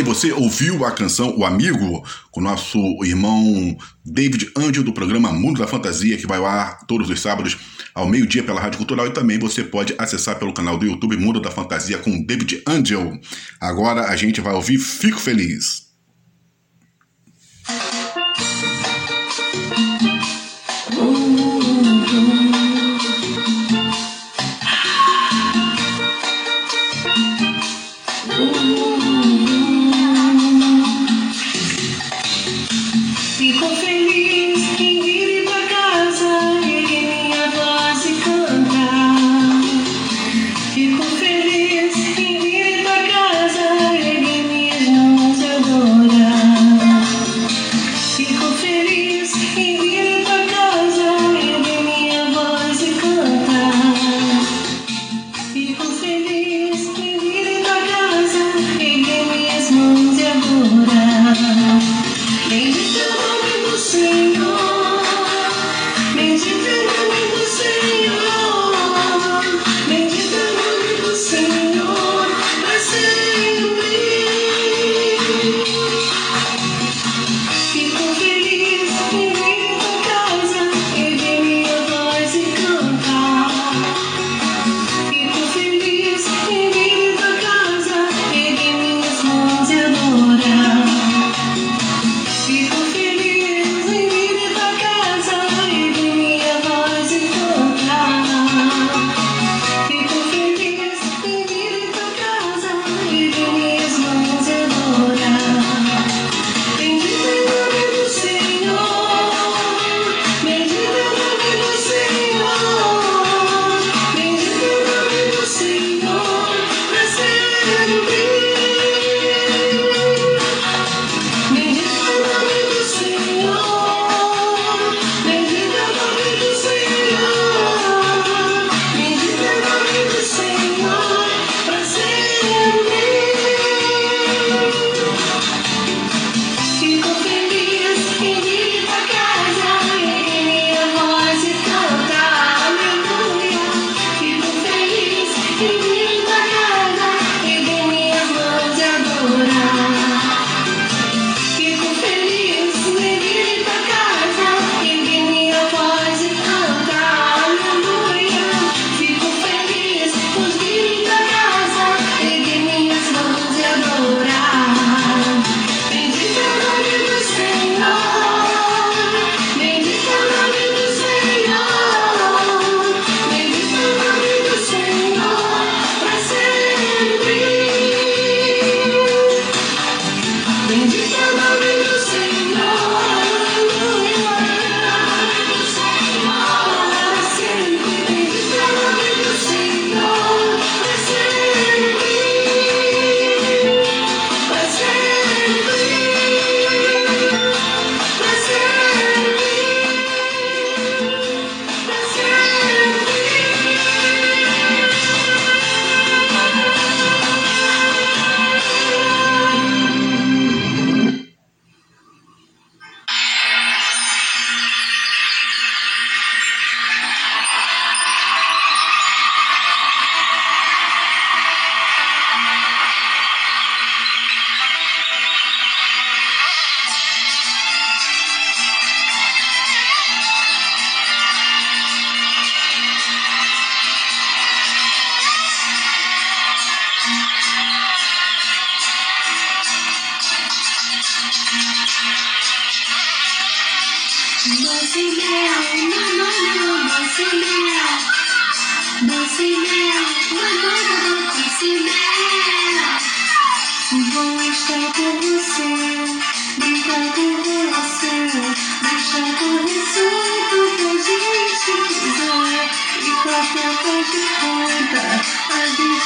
aí, você ouviu a canção O Amigo com nosso irmão David Angel do programa Mundo da Fantasia, que vai ao ar todos os sábados ao meio-dia pela Rádio Cultural e também você pode acessar pelo canal do YouTube Mundo da Fantasia com David Angel. Agora a gente vai ouvir Fico Feliz.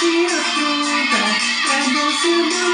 see her through the rainbow symbol.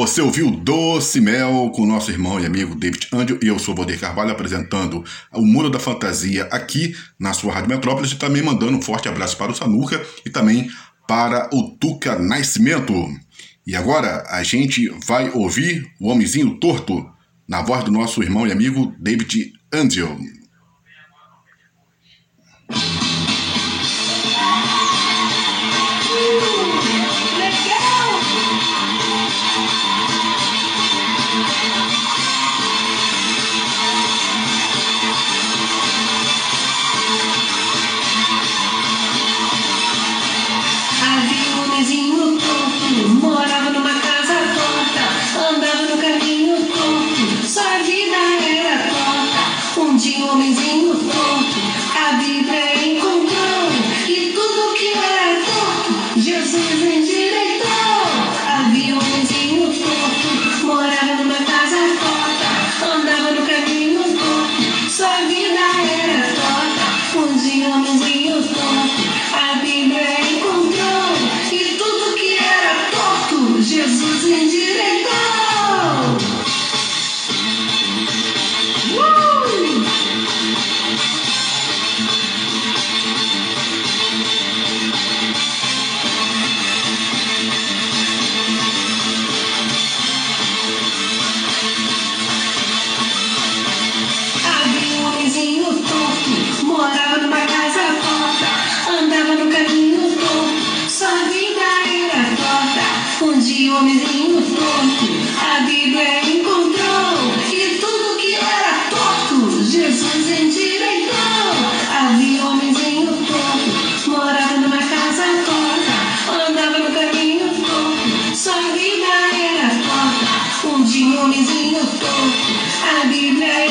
Você ouviu Doce Mel com o nosso irmão e amigo David Angel e eu sou o Valdir Carvalho apresentando o Mundo da Fantasia aqui na sua Rádio Metrópolis e também mandando um forte abraço para o Samuca e também para o Tuca Nascimento. E agora a gente vai ouvir o Homenzinho Torto na voz do nosso irmão e amigo David Angel. she want me to look for. I be mad.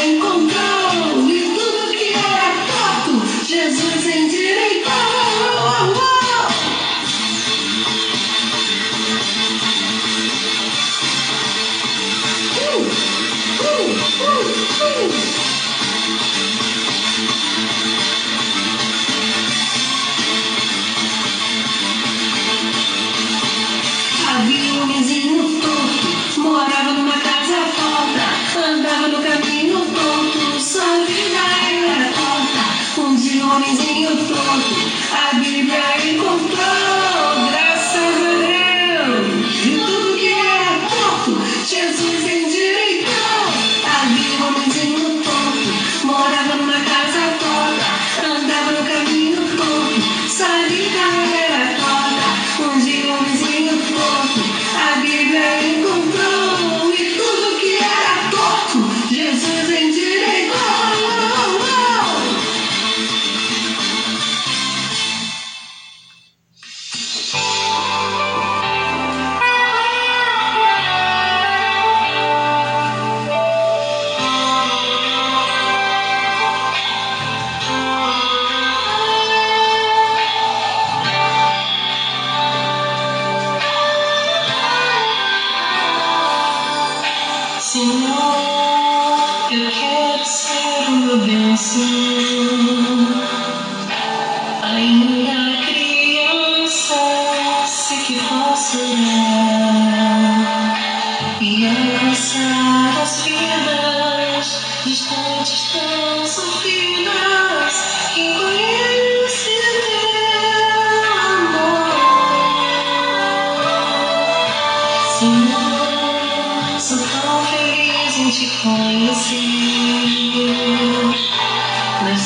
Holy see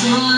you.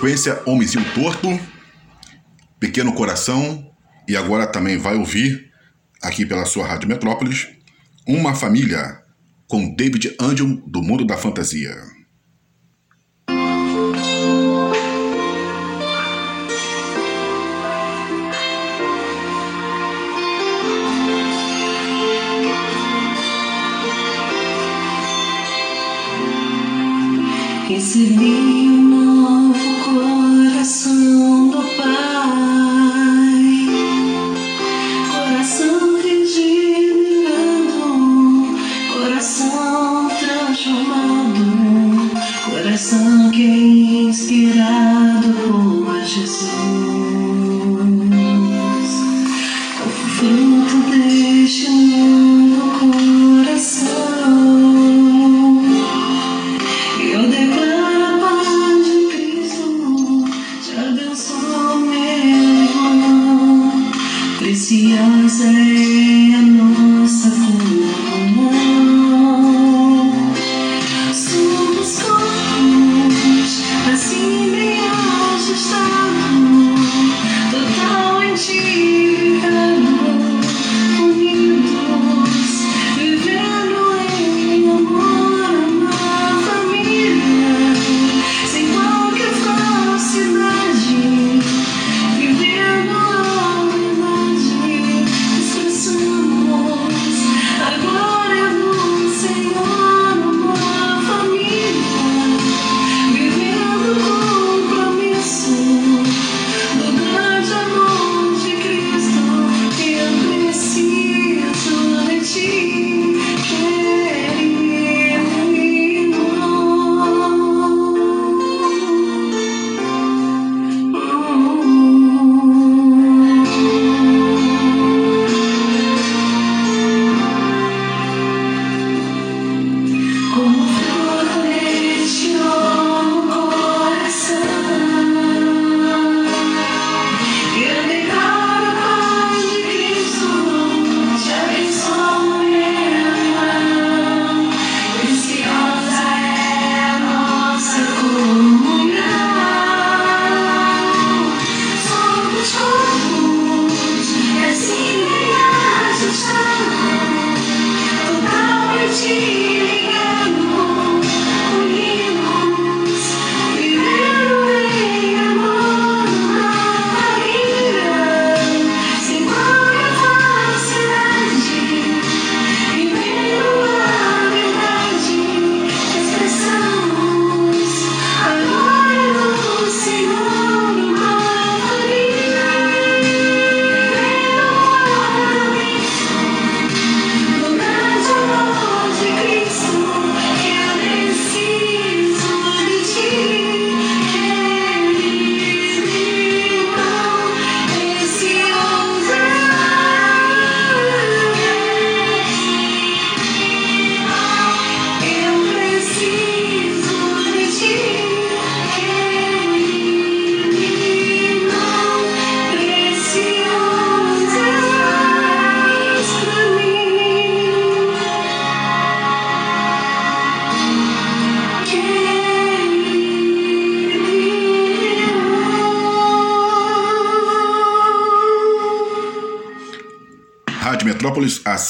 sequência, Homenzinho Torto, Pequeno Coração, e agora também vai ouvir, aqui pela sua Rádio Metrópolis, Uma Família, com David Angel do Mundo da Fantasia. Esse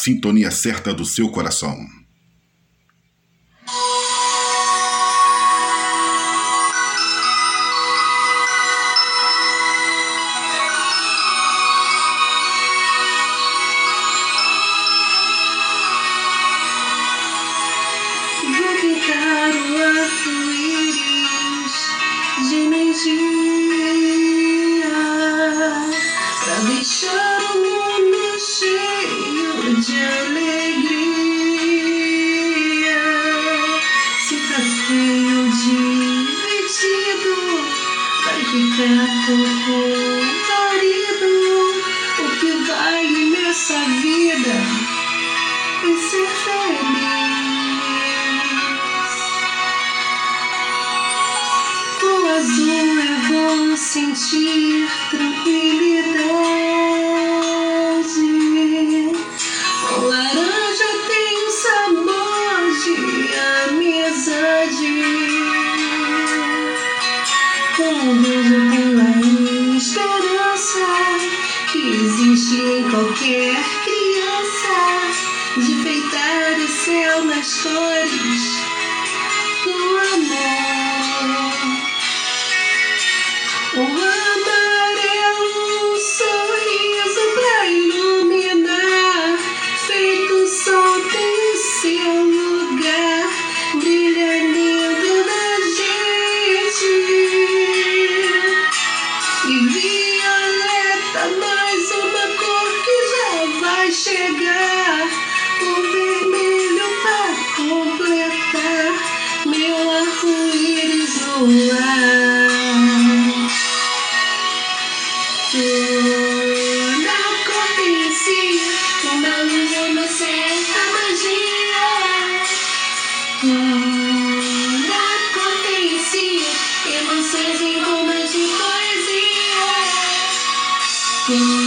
sintonia certa do seu coração. Júpiter, Urano, de dimensões. em qualquer criança de feitar o céu nas cores do amor. Thank you.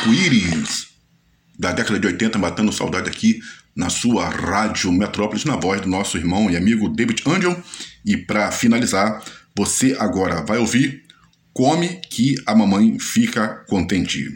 Arco-Íris, da década de 80, matando saudade aqui na sua Rádio Metrópolis, na voz do nosso irmão e amigo David Angel. E para finalizar, você agora vai ouvir Come que a mamãe fica contente.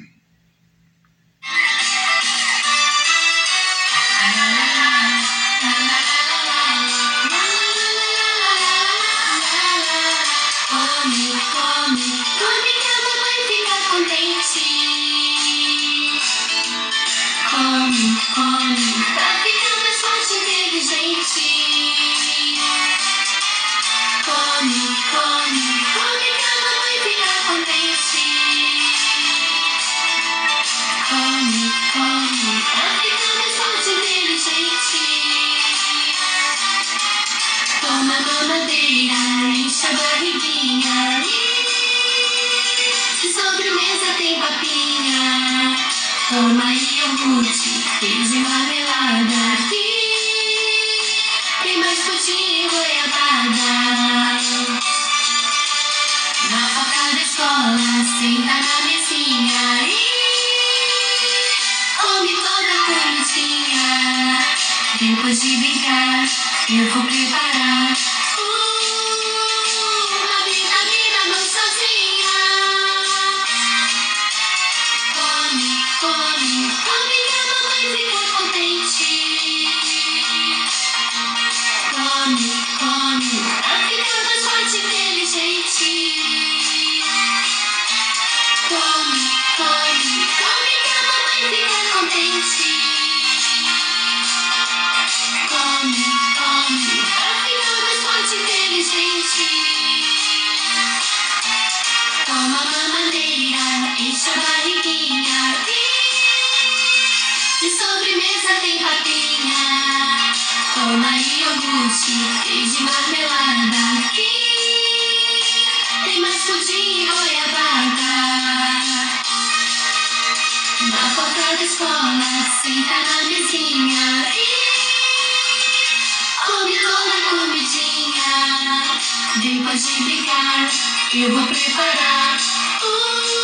Toma iogurte, queijo e marmelada aqui. Tem mais pudim e goiabada. Na porta da escola, senta na mesinha e come toda a comidinha. Depois de brincar, eu vou Toma iogurte, queijo e marmelada aqui. Tem mais pudim e goiabada. Na porta da escola, senta na mesinha e come toda a comidinha. Depois de brincar, eu vou preparar uma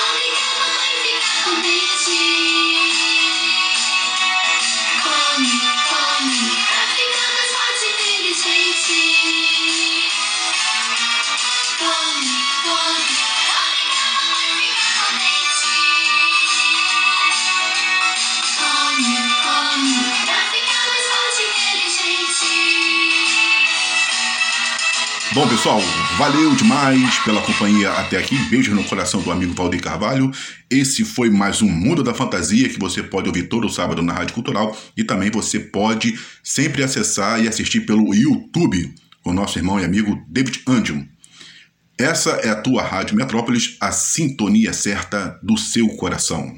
pessoal, valeu demais pela companhia até aqui. Beijo no coração do amigo Valdir Carvalho. Esse foi mais um Mundo da Fantasia que você pode ouvir todo sábado na Rádio Cultural e também você pode sempre acessar e assistir pelo YouTube com nosso irmão e amigo David Angel. Essa é a tua Rádio Metrópolis, a sintonia certa do seu coração.